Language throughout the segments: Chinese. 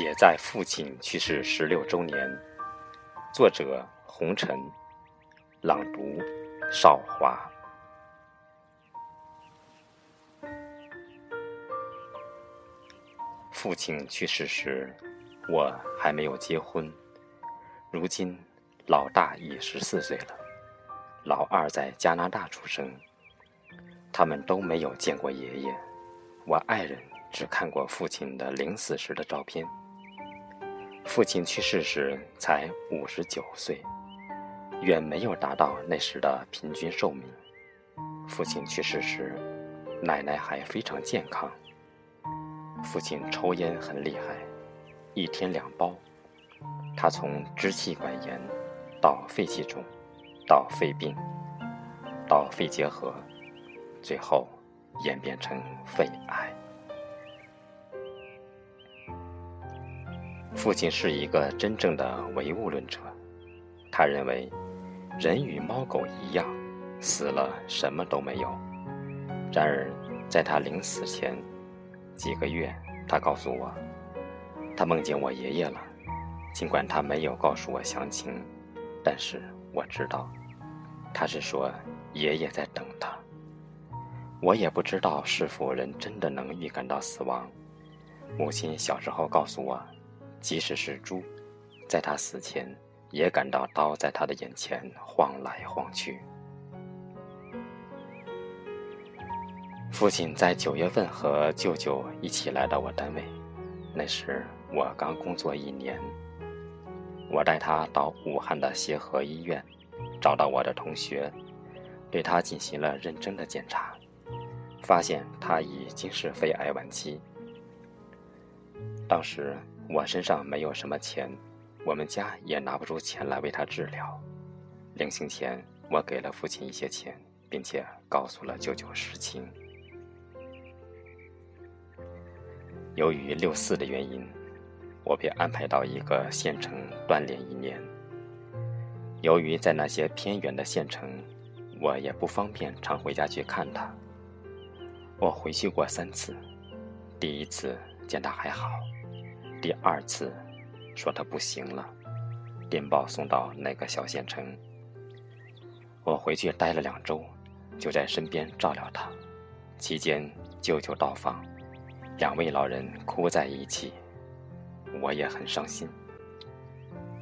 写在父亲去世十六周年，作者红尘，朗读少华。父亲去世时，我还没有结婚。如今，老大已十四岁了，老二在加拿大出生。他们都没有见过爷爷，我爱人。只看过父亲的临死时的照片。父亲去世时才五十九岁，远没有达到那时的平均寿命。父亲去世时，奶奶还非常健康。父亲抽烟很厉害，一天两包。他从支气管炎到肺气肿，到肺病，到肺结核，最后演变成肺癌。父亲是一个真正的唯物论者，他认为人与猫狗一样，死了什么都没有。然而，在他临死前几个月，他告诉我，他梦见我爷爷了。尽管他没有告诉我详情，但是我知道，他是说爷爷在等他。我也不知道是否人真的能预感到死亡。母亲小时候告诉我。即使是猪，在他死前也感到刀在他的眼前晃来晃去。父亲在九月份和舅舅一起来到我单位，那时我刚工作一年。我带他到武汉的协和医院，找到我的同学，对他进行了认真的检查，发现他已经是肺癌晚期。当时。我身上没有什么钱，我们家也拿不出钱来为他治疗。临行前，我给了父亲一些钱，并且告诉了舅舅实情。由于六四的原因，我被安排到一个县城锻炼一年。由于在那些偏远的县城，我也不方便常回家去看他。我回去过三次，第一次见他还好。第二次，说他不行了，电报送到那个小县城。我回去待了两周，就在身边照料他。期间，舅舅到访，两位老人哭在一起，我也很伤心。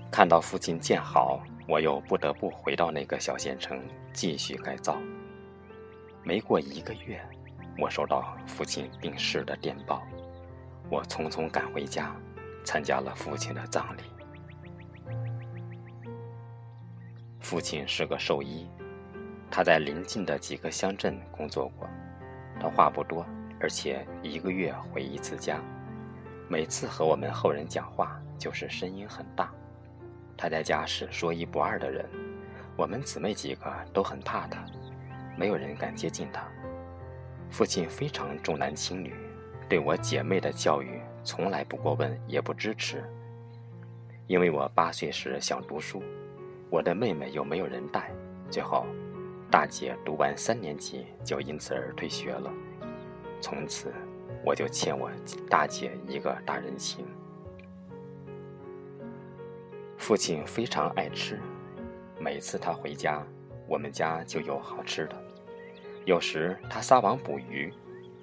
看到父亲见好，我又不得不回到那个小县城继续改造。没过一个月，我收到父亲病逝的电报，我匆匆赶回家。参加了父亲的葬礼。父亲是个兽医，他在邻近的几个乡镇工作过。他话不多，而且一个月回一次家。每次和我们后人讲话，就是声音很大。他在家是说一不二的人，我们姊妹几个都很怕他，没有人敢接近他。父亲非常重男轻女，对我姐妹的教育。从来不过问，也不支持。因为我八岁时想读书，我的妹妹又没有人带，最后大姐读完三年级就因此而退学了。从此，我就欠我大姐一个大人情。父亲非常爱吃，每次他回家，我们家就有好吃的。有时他撒网捕鱼，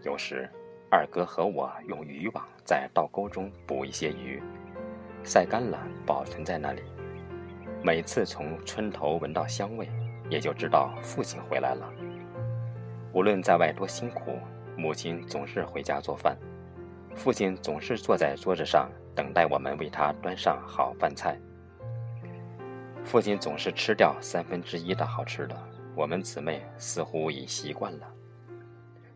有时。二哥和我用渔网在稻沟中捕一些鱼，晒干了保存在那里。每次从村头闻到香味，也就知道父亲回来了。无论在外多辛苦，母亲总是回家做饭，父亲总是坐在桌子上等待我们为他端上好饭菜。父亲总是吃掉三分之一的好吃的，我们姊妹似乎已习惯了。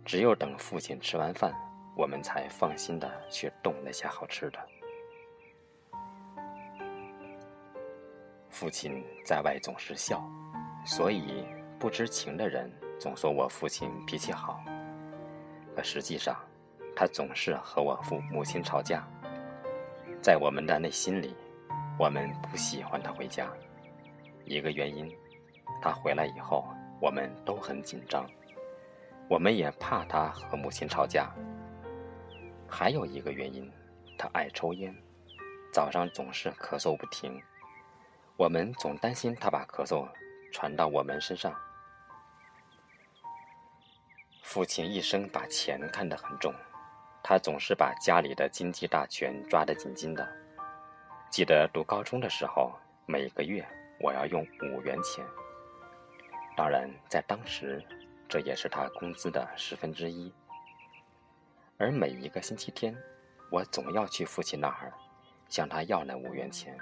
只有等父亲吃完饭。我们才放心的去动那些好吃的。父亲在外总是笑，所以不知情的人总说我父亲脾气好。可实际上，他总是和我父母亲吵架。在我们的内心里，我们不喜欢他回家。一个原因，他回来以后，我们都很紧张，我们也怕他和母亲吵架。还有一个原因，他爱抽烟，早上总是咳嗽不停，我们总担心他把咳嗽传到我们身上。父亲一生把钱看得很重，他总是把家里的经济大权抓得紧紧的。记得读高中的时候，每个月我要用五元钱。当然，在当时，这也是他工资的十分之一。而每一个星期天，我总要去父亲那儿，向他要那五元钱。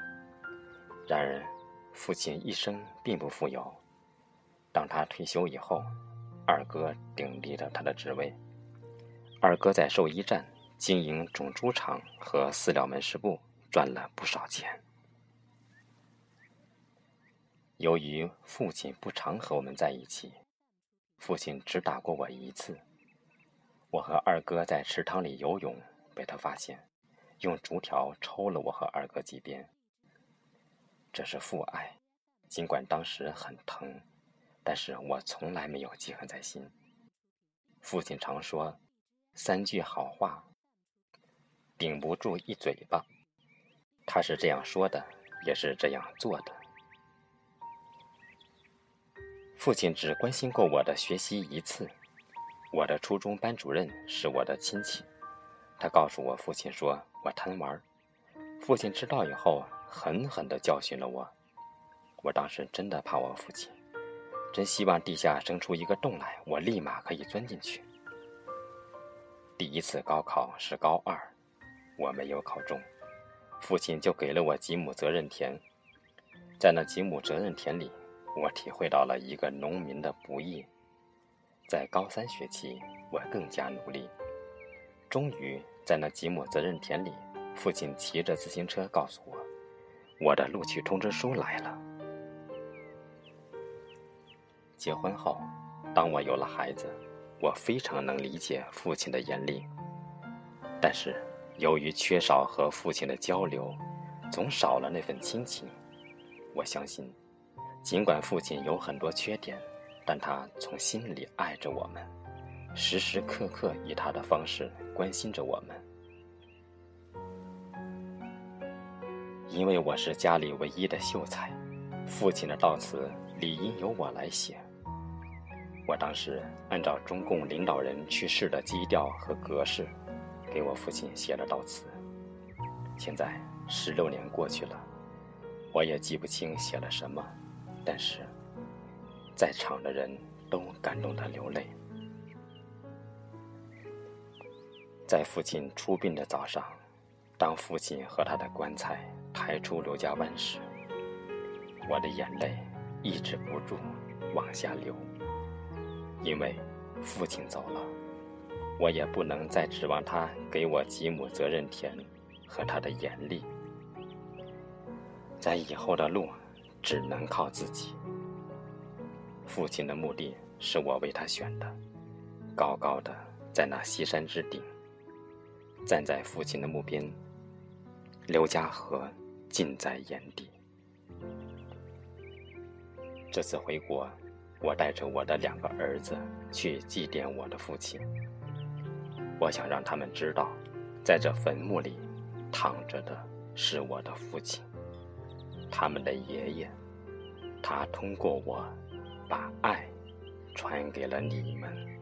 然而，父亲一生并不富有。当他退休以后，二哥顶替了他的职位。二哥在兽医站经营种猪场和饲料门市部，赚了不少钱。由于父亲不常和我们在一起，父亲只打过我一次。我和二哥在池塘里游泳，被他发现，用竹条抽了我和二哥几鞭。这是父爱，尽管当时很疼，但是我从来没有记恨在心。父亲常说：“三句好话，顶不住一嘴巴。”他是这样说的，也是这样做的。父亲只关心过我的学习一次。我的初中班主任是我的亲戚，他告诉我父亲说我贪玩。父亲知道以后，狠狠地教训了我。我当时真的怕我父亲，真希望地下生出一个洞来，我立马可以钻进去。第一次高考是高二，我没有考中，父亲就给了我几亩责任田，在那几亩责任田里。我体会到了一个农民的不易。在高三学期，我更加努力。终于在那几亩责任田里，父亲骑着自行车告诉我：“我的录取通知书来了。”结婚后，当我有了孩子，我非常能理解父亲的严厉。但是，由于缺少和父亲的交流，总少了那份亲情。我相信。尽管父亲有很多缺点，但他从心里爱着我们，时时刻刻以他的方式关心着我们。因为我是家里唯一的秀才，父亲的悼词理应由我来写。我当时按照中共领导人去世的基调和格式，给我父亲写了悼词。现在十六年过去了，我也记不清写了什么。但是，在场的人都感动得流泪。在父亲出殡的早上，当父亲和他的棺材抬出刘家湾时，我的眼泪抑制不住往下流。因为父亲走了，我也不能再指望他给我几亩责任田和他的严厉。在以后的路。只能靠自己。父亲的墓地是我为他选的，高高的在那西山之顶。站在父亲的墓边，刘家河近在眼底。这次回国，我带着我的两个儿子去祭奠我的父亲。我想让他们知道，在这坟墓里躺着的是我的父亲。他们的爷爷，他通过我，把爱传给了你们。